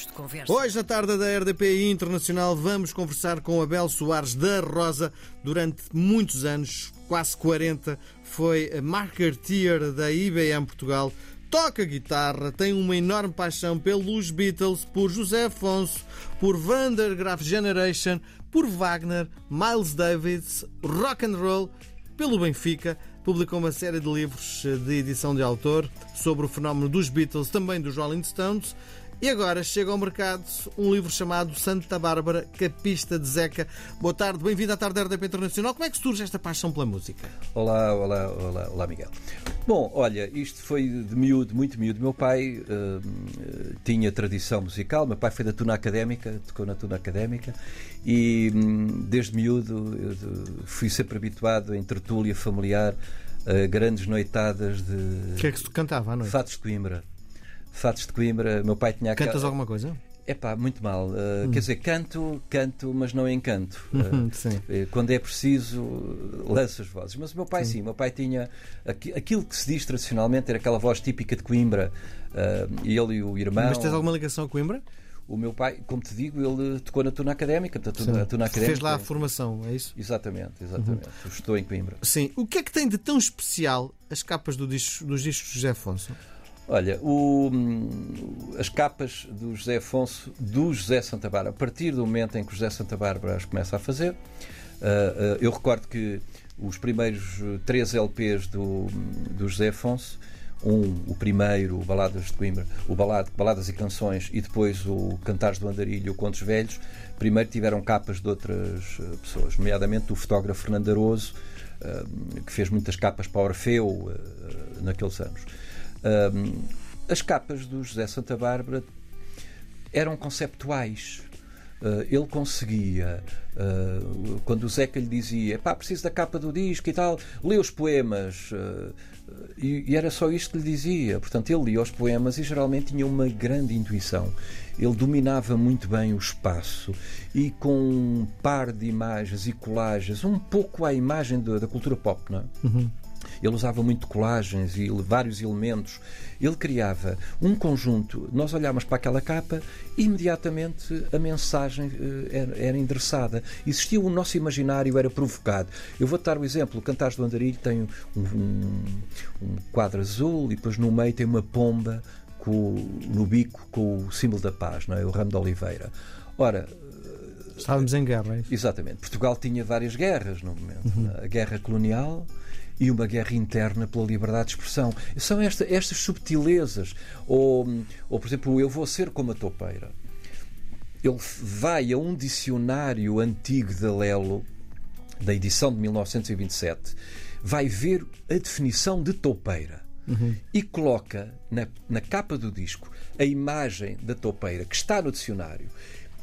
de conversa. Hoje, na tarde da RDPI Internacional, vamos conversar com Abel Soares da Rosa. Durante muitos anos, quase 40, foi a marketeer da IBM Portugal. Toca guitarra, tem uma enorme paixão pelos Beatles, por José Afonso, por Vandergraaf Generation, por Wagner, Miles Davis, rock and roll, pelo Benfica. Publicou uma série de livros de edição de autor sobre o fenómeno dos Beatles, também dos Rolling Stones. E agora chega ao mercado um livro chamado Santa Bárbara, Capista de Zeca. Boa tarde, bem-vindo à tarde da RDP Internacional. Como é que surge esta paixão pela música? Olá, olá, olá, olá, Miguel. Bom, olha, isto foi de miúdo, muito miúdo. Meu pai uh, tinha tradição musical, meu pai foi da tuna académica, tocou na tuna académica e um, desde miúdo fui sempre habituado em tertúlia familiar a grandes noitadas de. O que é que se cantava à noite? Fatos de Coimbra. Fatos de Coimbra, meu pai tinha Cantas aquela... alguma coisa? É pá, muito mal. Uh, hum. Quer dizer, canto, canto, mas não encanto. Uh, quando é preciso, lanço as vozes. Mas o meu pai, sim, sim meu pai tinha aquilo que se diz tradicionalmente, era aquela voz típica de Coimbra. Uh, ele e o irmão. Mas tens alguma ligação a Coimbra? O meu pai, como te digo, ele tocou na tuna académica. Portanto, a tuna académica Fez lá a formação, é isso? Exatamente, exatamente. Uhum. Estou em Coimbra. Sim. O que é que tem de tão especial as capas do disco, dos discos de José Afonso? Olha, o, as capas do José Afonso, do José Santa Bárbara, a partir do momento em que o José Santa Bárbara as começa a fazer, uh, uh, eu recordo que os primeiros três LPs do, do José Afonso, um, o primeiro, o Baladas de Coimbra, o balado, Baladas e Canções, e depois o Cantares do Andarilho, o Contos Velhos, primeiro tiveram capas de outras uh, pessoas, nomeadamente do fotógrafo Fernando Aroso, que fez muitas capas para Orfeu naqueles anos. Um, as capas do José Santa Bárbara eram conceptuais. Uh, ele conseguia, uh, quando o Zeca lhe dizia, pá, preciso da capa do disco e tal, lê os poemas. Uh, e, e, era só isto que lhe dizia. Portanto, ele lia os poemas e geralmente tinha uma grande intuição. Ele dominava muito bem o espaço e com um par de imagens e colagens, um pouco à imagem da, cultura pop, não é? Uhum. Ele usava muito colagens e vários elementos. Ele criava um conjunto. Nós olhámos para aquela capa e imediatamente a mensagem uh, era, era, endereçada. Existia o nosso imaginário, era provocado. Eu vou dar o exemplo: o Cantares do Andarilho tem um, um, um quadro azul e depois no meio tem uma pomba com, no bico com o símbolo da paz, não é? o ramo de oliveira. Ora, Estávamos em guerra, é isso? Exatamente. Portugal tinha várias guerras no momento. Uhum. A guerra colonial, e uma guerra interna pela liberdade de expressão. São esta, estas subtilezas. Ou, ou, por exemplo, eu vou ser como a topeira. Ele vai a um dicionário antigo da Lelo, da edição de 1927, vai ver a definição de topeira. Uhum. E coloca na, na capa do disco a imagem da topeira que está no dicionário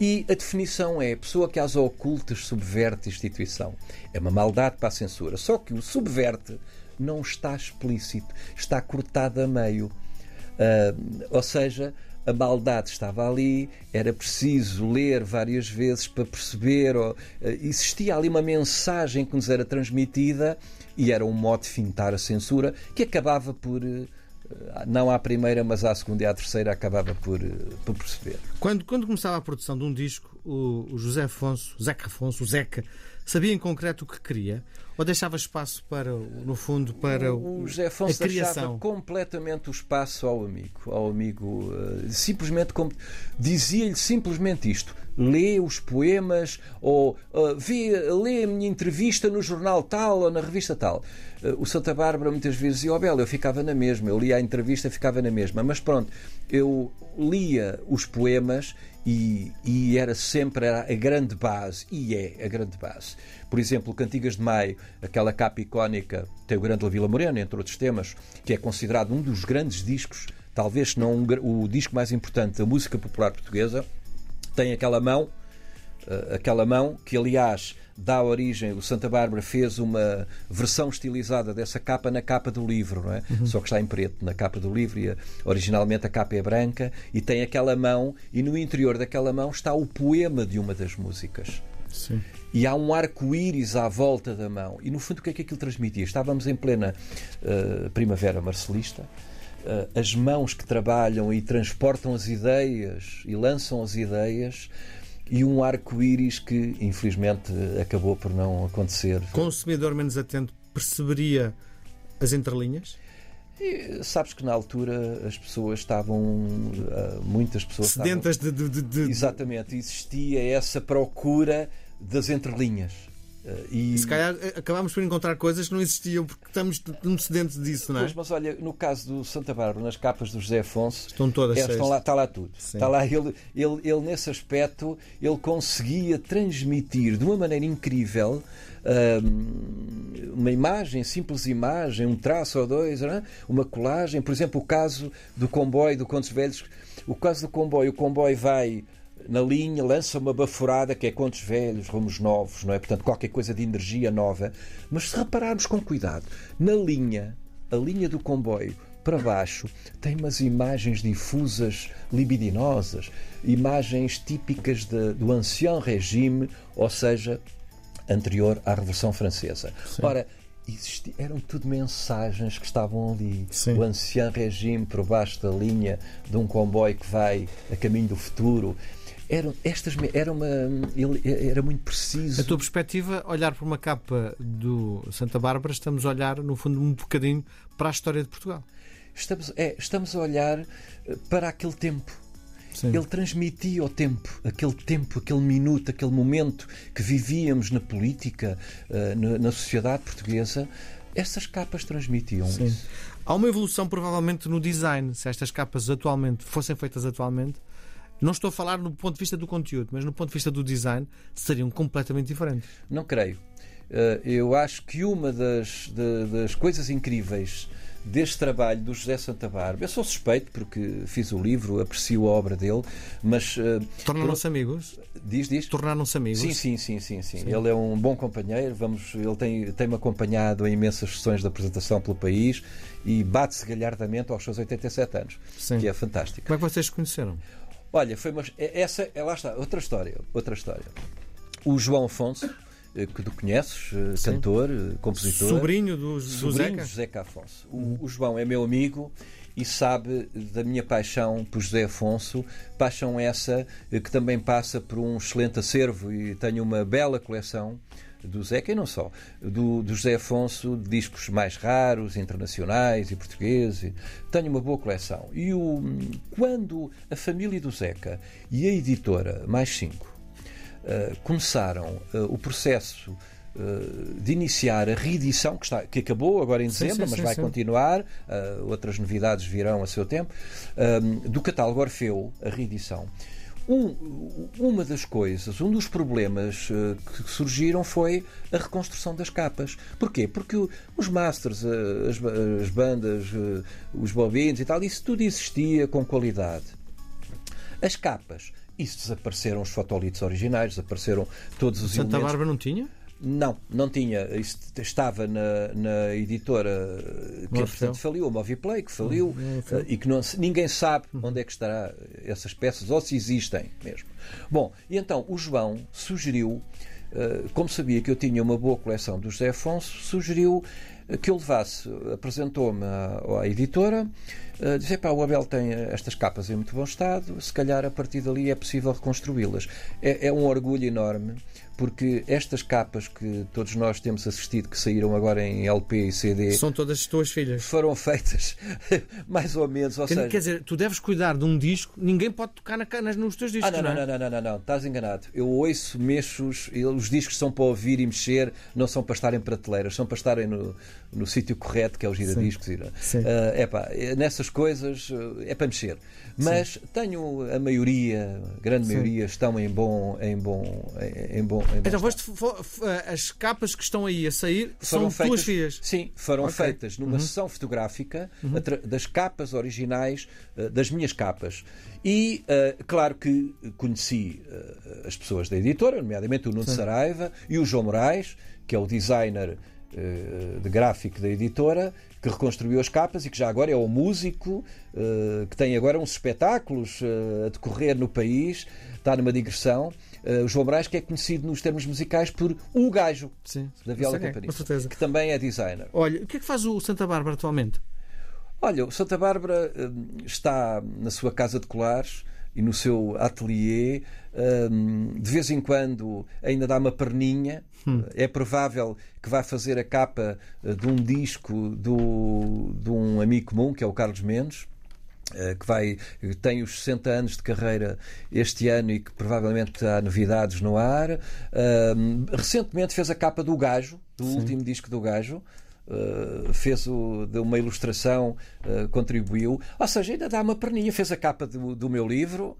e a definição é a pessoa que às ocultas subverte a instituição. É uma maldade para a censura. Só que o subverte não está explícito, está cortado a meio. Uh, ou seja, a maldade estava ali, era preciso ler várias vezes para perceber, ou, uh, existia ali uma mensagem que nos era transmitida e era um modo de fintar a censura que acabava por. Uh, não à primeira, mas à segunda e à terceira acabava por, eh, por perceber. Quando, quando começava a produção de um disco, o, o José Afonso, Zeca Afonso, o Zeca, sabia em concreto o que queria? Ou deixava espaço para, no fundo, para o, o José Afonso a criação? deixava completamente o espaço ao amigo, ao amigo, uh, simplesmente como dizia-lhe simplesmente isto: lê os poemas ou uh, vê, lê a minha entrevista no jornal tal ou na revista tal. Uh, o Santa Bárbara muitas vezes dizia, oh Bela, eu ficava na mesma, eu lia a entrevista, ficava na mesma, mas pronto, eu lia os poemas e, e, era sempre era a grande base, e é a grande base. Por exemplo, Cantigas de Maio, aquela capa icónica, tem o Grande Vila Morena, entre outros temas, que é considerado um dos grandes discos, talvez não um, o disco mais importante da música popular portuguesa, tem aquela mão, uh, aquela mão que, aliás, dá origem. O Santa Bárbara fez uma versão estilizada dessa capa na capa do livro, não é? Uhum. Só que está em preto na capa do livro e originalmente a capa é branca e tem aquela mão e no interior daquela mão está o poema de uma das músicas. Sim. E há um arco-íris à volta da mão. E no fundo, o que é que aquilo transmitia? Estávamos em plena uh, primavera marcelista. as mãos que trabalham e transportam as ideias e lançam as ideias e um arco-íris que, infelizmente, acabou por não acontecer. Consumidor menos atento perceberia as entrelinhas? E sabes que na altura as pessoas estavam, ah, muitas pessoas sedentas estavam, de, de, de, Exatamente, existia essa procura das entrelinhas. E... Se calhar eh, acabámos por encontrar coisas que não existiam porque estamos muito sedentes disso, não é? Pois, mas olha, no caso do Santa Bárbara, nas capas do José Afonso, estão todas é, estão lá, está lá tudo. Sim. Está lá ele, ele, ele, nesse aspecto, ele conseguia transmitir de uma maneira incrível uma imagem, simples imagem, um traço ou dois, é? uma colagem. Por exemplo, o caso do comboio do Contos Velhos. O caso do comboio, o comboio vai na linha, lança uma baforada que é contos velhos, rumos novos, não é? Portanto, qualquer coisa de energia nova. Mas se repararmos com cuidado, na linha, a linha do comboio para baixo tem umas imagens difusas libidinosas, imagens típicas de, do ancien regime, ou seja, anterior à Revolução Francesa. Sim. Ora, Existi, eram tudo mensagens que estavam ali. Sim. O ancien regime por baixo da linha de um comboio que vai a caminho do futuro eram estas era uma era muito preciso. A tua perspectiva, olhar para uma capa do Santa Bárbara, estamos a olhar no fundo um bocadinho para a história de Portugal. Estamos é, estamos a olhar eh, para aquele tempo. Sim. Ele transmitia o tempo, aquele tempo, aquele minuto, aquele momento que vivíamos na política, eh, na sociedade portuguesa. Essas capas transmitiam Sim. isso. Há uma evolução provavelmente no design. Se estas capas atualmente fossem feitas atualmente, não estou a falar no ponto de vista do conteúdo, mas no ponto de vista do design, seriam completamente diferentes. Não creio. Eh, eu acho que uma das, das coisas incríveis deste trabalho do José Santa Bárbara. Eu sou suspeito porque fiz o livro, aprecio a obra dele, mas. Uh, Tornaram-se amigos? Diz, diz. Tornaram-se amigos? Sim, sim, sim, sim, sim, sim. Ele é um bom companheiro, vamos, ele tem-me tem acompanhado em imensas sessões de apresentação pelo país e bate-se galhardamente aos seus 87 anos, sim. que é fantástico. Como é que vocês se conheceram? Olha, foi uma, é, essa, é, lá está, outra história, outra história. O João Afonso, eh, que tu conheces, eh, Sim. cantor, eh, compositor. Sobrinho do, do sobrinho Zeca? Zeca Afonso. O, o, João é meu amigo e sabe da minha paixão por José Afonso, paixão essa que também passa por um excelente acervo e tenho uma bela coleção do Zeca e não só, do, do José Afonso, discos mais raros, internacionais e portugueses. Tenho uma boa coleção. E o, quando a família do Zeca e a editora Mais 5 uh, começaram uh, o processo uh, de iniciar a reedição, que, está, que acabou agora em dezembro, sim, sim, mas sim, vai continuar, outras novidades virão a seu tempo, do catálogo Orfeu, a reedição. Um, uma das coisas, um dos problemas uh, que surgiram foi a reconstrução das capas. Porquê? Porque os masters, uh, as, as, bandas, uh, os bobinos e tal, isso tudo existia com qualidade. As capas, isso desapareceram os fotolitos originais, desapareceram todos os Santa elementos. Bárbara não tinha? Não, não tinha. Isto estava na, na editora que portanto faliu, a Moviplay, que faliu, uh, e que não, ninguém sabe uhum. onde é que estará essas peças, ou se existem mesmo. Bom, e então o João sugeriu, uh, como sabia que eu tinha uma boa coleção do José Afonso, sugeriu que eu levasse, apresentou-me à, à, editora, eh, dizer, pá, o Abel tem eh, estas capas em muito bom estado, se calhar a partir dali é possível reconstruí-las. É, é, um orgulho enorme, porque estas capas que todos nós temos assistido, que saíram agora em LP e CD... São todas as tuas filhas. Foram feitas, mais ou menos, ou quer, seja... Quer dizer, tu deves cuidar de um disco, ninguém pode tocar na, nas, nos teus discos, ah, não, não, é? não, não, não, não, não, estás enganado. Eu ouço, mexo, os, os discos são para ouvir e mexer, não são para estarem prateleiras, são para estarem no, no sítio correto, que é os giradiscos. Uh, é? eh, pá, nessas coisas é para mexer. Mas Sim. tenho a maioria, a grande Sim. maioria, estão em bom, em bom, em bom então, as capas que estão aí a sair foram são feitas, tuas filhas? Sim, foram okay. feitas numa uhum. sessão fotográfica uhum. das capas originais uh, das minhas capas. E, uh, claro que conheci uh, as pessoas da editora, nomeadamente o Nuno Sim. Saraiva e o João Moraes, que é o designer de gráfico da editora, que reconstruiu as capas e que já agora é o músico, que tem agora uns espetáculos a decorrer no país, está numa digressão. O João Moraes, que é conhecido nos termos musicais por O Gajo, Sim, da Viola Campanista, que também é designer. Olha, o que é que faz o Santa Bárbara atualmente? Olha, o Santa Bárbara está na sua casa de colares e no seu ateliê. Hum, de vez em quando ainda dá uma perninha. Hum. É provável que vá fazer a capa eh, de um disco do, de um amigo comum, que é o Carlos Mendes eh, que vai, tem os 60 anos de carreira este ano e que provavelmente há novidades no ar. recentemente fez a capa do Gajo, do Sim. último disco do Gajo. Uh, fez o, uma ilustração, uh, contribuiu. Ou seja, ainda dá uma perninha, fez a capa do, do meu livro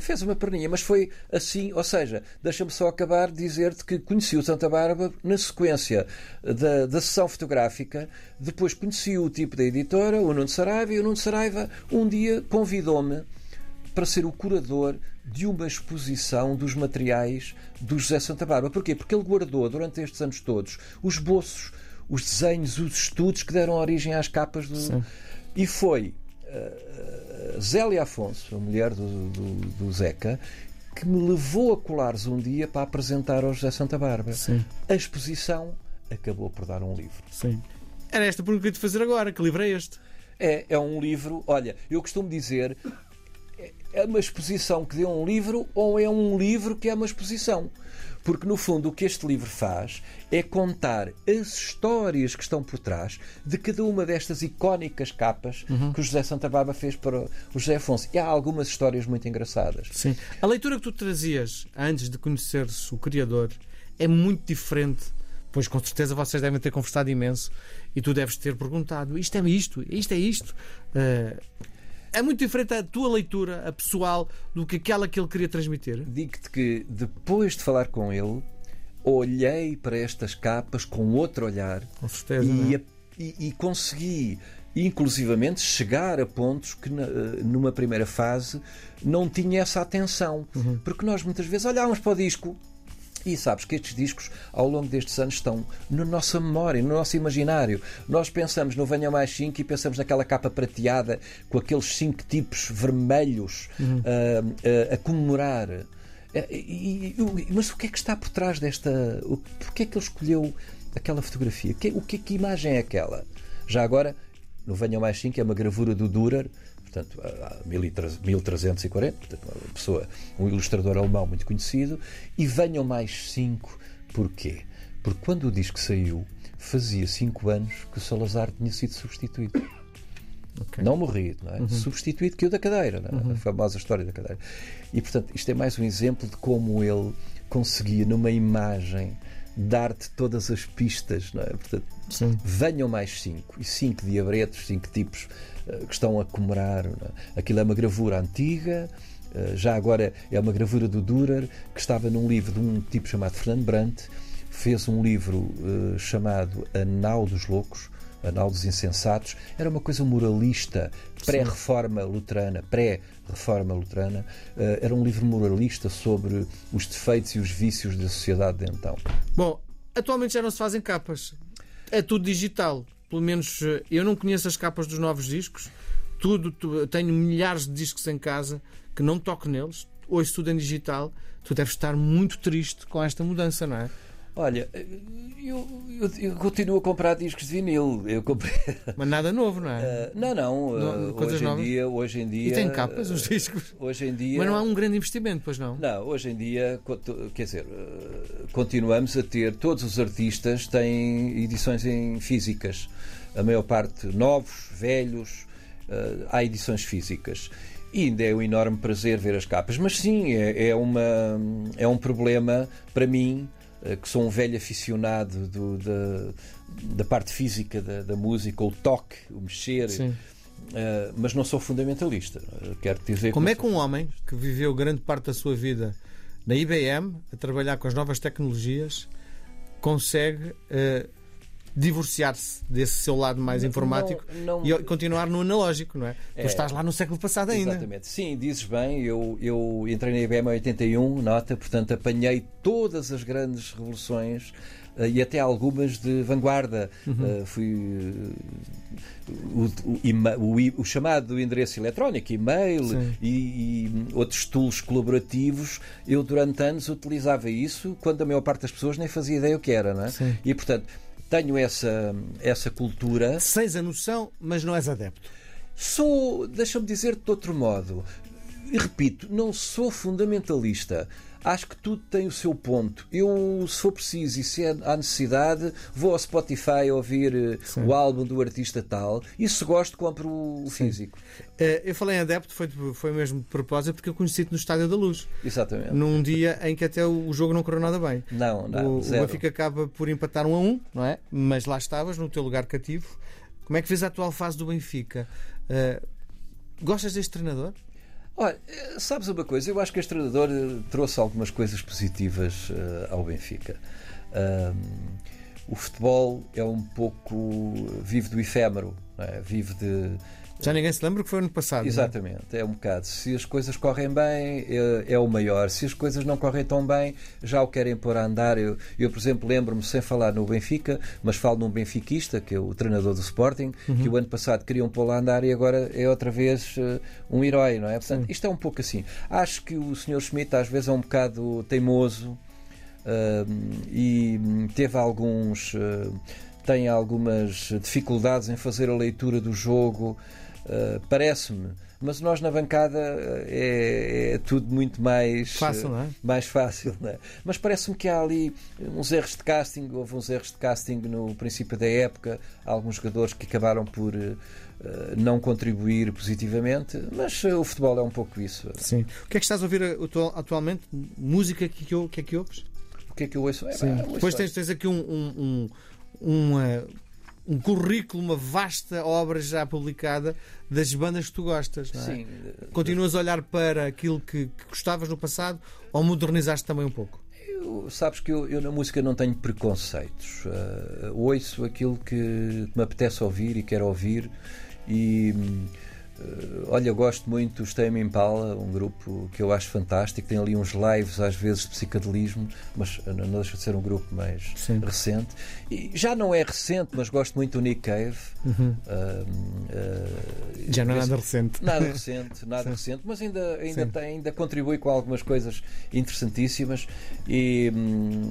fez uma perninha, mas foi assim, ou seja, deixa-me só acabar de dizer-te que conheci o Santa Bárbara na sequência da, da sessão fotográfica, depois conheci o tipo da editora, o Nuno Saraiva, e o Nuno Saraiva um dia convidou-me para ser o curador de uma exposição dos materiais do José Santa Bárbara. Porquê? Porque ele guardou durante estes anos todos os bolsos, os desenhos, os estudos que deram origem às capas do. Sim. E foi uh, Zélia Afonso, a mulher do, do, do, Zeca, que me levou a colares um dia para apresentar ao José Santa Bárbara. Sim. A exposição acabou por dar um livro. Sim. Era esta pergunta que eu ia te fazer agora. Que livro é este? É, é um livro. Olha, eu costumo dizer. É uma exposição que deu um livro ou é um livro que é uma exposição? Porque, no fundo, o que este livro faz é contar as histórias que estão por trás de cada uma destas icónicas capas uhum. que o José Santa Bárbara fez para o José Afonso. E há algumas histórias muito engraçadas. Sim. A leitura que tu trazias antes de conheceres o Criador é muito diferente pois com certeza vocês devem ter conversado imenso e tu deves ter perguntado: isto é isto, isto é isto. Uh, é muito diferente a tua leitura, a pessoal, do que aquela que ele queria transmitir? Digo-te que depois de falar com ele, olhei para estas capas com outro olhar com certeza, e, é? e, e consegui inclusivamente chegar a pontos que numa primeira fase não tinha essa atenção. Uhum. Porque nós muitas vezes olhávamos para o disco e sabes que estes discos, ao longo destes anos, estão na nossa memória, no nosso imaginário. Nós pensamos no Venha Mais 5 e pensamos naquela capa prateada com aqueles cinco tipos vermelhos uhum. uh, uh, a comemorar. Uh, e, e, mas o que é que está por trás desta. O, porquê é que ele escolheu aquela fotografia? Que, o que, que imagem é aquela? Já agora, no Venha Mais 5 é uma gravura do Dürer portanto, há 1340, portanto, uma pessoa, um ilustrador alemão muito conhecido, e venham mais cinco. Porquê? Porque quando o disco saiu, fazia cinco anos que o Salazar tinha sido substituído. Okay. Não morrido, não é? Uhum. Substituído que o da cadeira, é? uhum. a famosa história da cadeira. E, portanto, isto é mais um exemplo de como ele conseguia, numa imagem, dar-te todas as pistas, não é? Portanto, Sim. venham mais cinco, e cinco diabretos, cinco tipos que estão a comemorar. É? Aquilo é uma gravura antiga, uh, já agora é uma gravura do Dürer, que estava num livro de um tipo chamado Fernando Brandt, fez um livro uh, chamado A Nau dos Loucos, a Nau dos Insensatos, era uma coisa moralista, pré-reforma luterana, pré-reforma luterana, era um livro moralista sobre os defeitos e os vícios da sociedade de então. Bom, atualmente já não se fazem capas, é tudo digital. Pelo menos eh, eu não conheço as capas dos novos discos. Tudo, tenho milhares de discos em casa que não toco neles. Hoje tudo em digital. Tu deves estar muito triste com esta mudança, não é? Olha, eu, eu, eu, continuo a comprar discos de vinil. Eu comprei... Mas nada novo, não é? Uh, não, não. Uh, hoje, em dia, hoje em dia. E tem capas os discos. Hoje em dia. Mas não há um grande investimento, pois não? Não, hoje em dia, quer dizer, continuamos a ter. Todos os artistas têm edições em físicas. A maior parte novos, velhos. Uh, há edições físicas. E ainda é um enorme prazer ver as capas. Mas sim, é, é, uma, é um problema para mim eh, que sou um velho aficionado do, da, da parte física da, da, música, o toque, o mexer. Uh, mas não sou fundamentalista. Quero dizer Como é que um homem que viveu grande parte da sua vida na IBM, a trabalhar com as novas tecnologias, consegue uh, divorciar-se desse seu lado mais informático não, não, e continuar no analógico, não é? é? Tu estás lá no século passado ainda. Exatamente. Sim, dizes bem. Eu, eu entrei na IBM em 81, nota, portanto apanhei todas as grandes revoluções uh, e até algumas de vanguarda. Uhum. Uh, fui. Uh, o, o, o, chamado endereço eletrónico, e-mail e, e, outros tools colaborativos, eu durante anos utilizava isso quando a maior parte das pessoas nem fazia ideia o que era, não é? Sim. E portanto tenho essa, essa cultura. Tens a noção, mas não és adepto. Sou, deixa-me dizer de outro modo, e repito, não sou fundamentalista. Acho que tudo tem o seu ponto. Eu, se for preciso e se é há necessidade, vou ao Spotify ouvir Sim. o álbum do artista tal e se gosto, compro o físico. Eh, Eu falei em adepto, foi, foi mesmo de propósito, porque eu conheci-te no Estádio da Luz, Exatamente. num dia em que até o jogo não correu nada bem. Não, não, o, o. Benfica acaba por empatar um a um, não é? Mas lá estavas, no teu lugar cativo. Como é que vês a atual fase do Benfica? Eh, gostas deste treinador? Olha, sabes uma coisa? Eu acho que este treinador eh, trouxe algumas coisas positivas eh, ao Benfica. O futebol é um pouco. vive do efêmero, é? vive de. Já ninguém se lembra que foi ano passado. é? Exatamente, é um bocado. Se as coisas correm bem, é, é o maior. Se as coisas não correm tão bem, já o querem pôr a andar. Eu, eu por exemplo, lembro-me, sem falar no Benfica, mas falo num benfiquista, que é o treinador do Sporting, que o ano passado queriam pô-lo a andar e agora é outra vez eh, um herói, não é? Portanto, isto é um pouco assim. Acho que o Sr. Schmidt às vezes é um bocado teimoso ah, e teve alguns. ah, tem algumas dificuldades em fazer a leitura do jogo, ah, parece-me. Mas nós na bancada ah, é, é tudo muito mais Fácil, ah, não é? mais fácil, não é? Mas parece-me que há ali uns erros de casting, houve uns erros de casting no princípio da época, há alguns jogadores que acabaram por eh, eh, não contribuir positivamente, mas eh, o futebol é um pouco isso. Sim. O que é que estás a ouvir atu- atualmente? Música que, que, que é que ouves? O que é que eu ouço? É, Sim. pá, ouço Depois tens, tens aqui um, um, um, um, eh, um currículo, uma vasta obra já publicada das bandas que tu gostas. É? Sim, Continuas a olhar para aquilo que, que gostavas no passado ou modernizaste também um pouco? Eu- sabes que eu, eu na música não tenho preconceitos. Eh, ouço aquilo que me apetece ouvir e quero ouvir. E hum, olha, eu gosto muito do Tame Impala, um grupo que eu acho fantástico. Tem ali uns lives às vezes de psicadelismo, mas eh, não deixa de ser um grupo mais Sim. recente. E já não é recente, mas gosto muito do Nick Cave. Uhum. Ah, ah, Já não é nada recente. Nada recente, nada Sim. recente, mas ainda, ainda, tem, ainda contribui com algumas coisas interessantíssimas. E hum,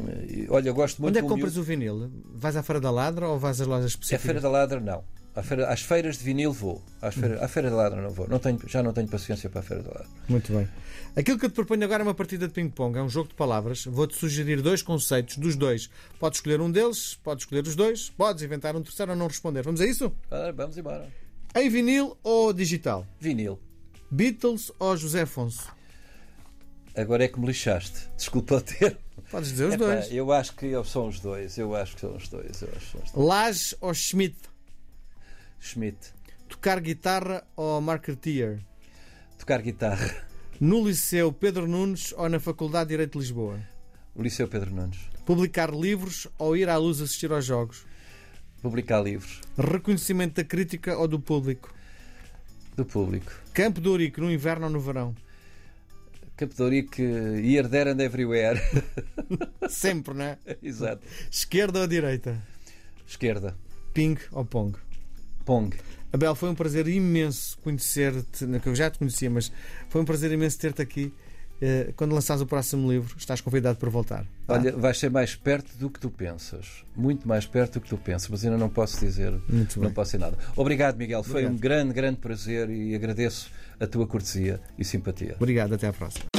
olha, eu gosto muito Onde é que compras miúdo- o vinil? Vais à Feira da Ladra ou vais às lojas É a específicas? Feira da Ladra, não. Feira- às feiras de vinil vou. Às feira, À Feira da Ladra não vou. Não tenho, já não tenho paciência para a Feira da Ladra. Muito bem. Aquilo que eu te proponho agora é uma partida de ping-pong, é um jogo de palavras. Vou-te sugerir dois conceitos dos dois. Podes escolher um deles, podes escolher os dois, podes inventar um terceiro ou não responder. Vamos a isso? Ah, vamos embora. Em vinil ou digital? Vinil. Beatles ou José Afonso? Agora é que me lixaste. Desculpa o termo. Podes dizer os Epá, dois. eu acho que são os dois. Eu acho que são os dois. Eu acho que são os dois. Laje ou Schmidt? Schmidt. Tocar guitarra ou marketeer? Tocar guitarra. No Liceu Pedro Nunes ou na Faculdade de Direito de Lisboa? O Liceu Pedro Nunes. Publicar livros ou ir à luz assistir aos jogos? Publicar livros. Reconhecimento da crítica ou do público? Do público. Campo de Ourique no inverno ou no verão? Campo de Ourique, here, there and everywhere. Sempre, não é? Exato. Esquerda ou direita? Esquerda. Ping ou pong? Pong. Abel, foi um prazer imenso conhecer-te, não que eu já te conhecia, mas foi um prazer imenso ter-te aqui. Eh, Quando lançares o próximo livro, estás convidado para voltar. tá? Olha, vais ser mais perto do que tu pensas. Muito mais perto do que tu pensas, mas ainda não posso dizer, não posso dizer nada. Obrigado, Miguel. Foi Obrigado. um grande, grande prazer e agradeço a tua cortesia e simpatia. Obrigado, até à próxima.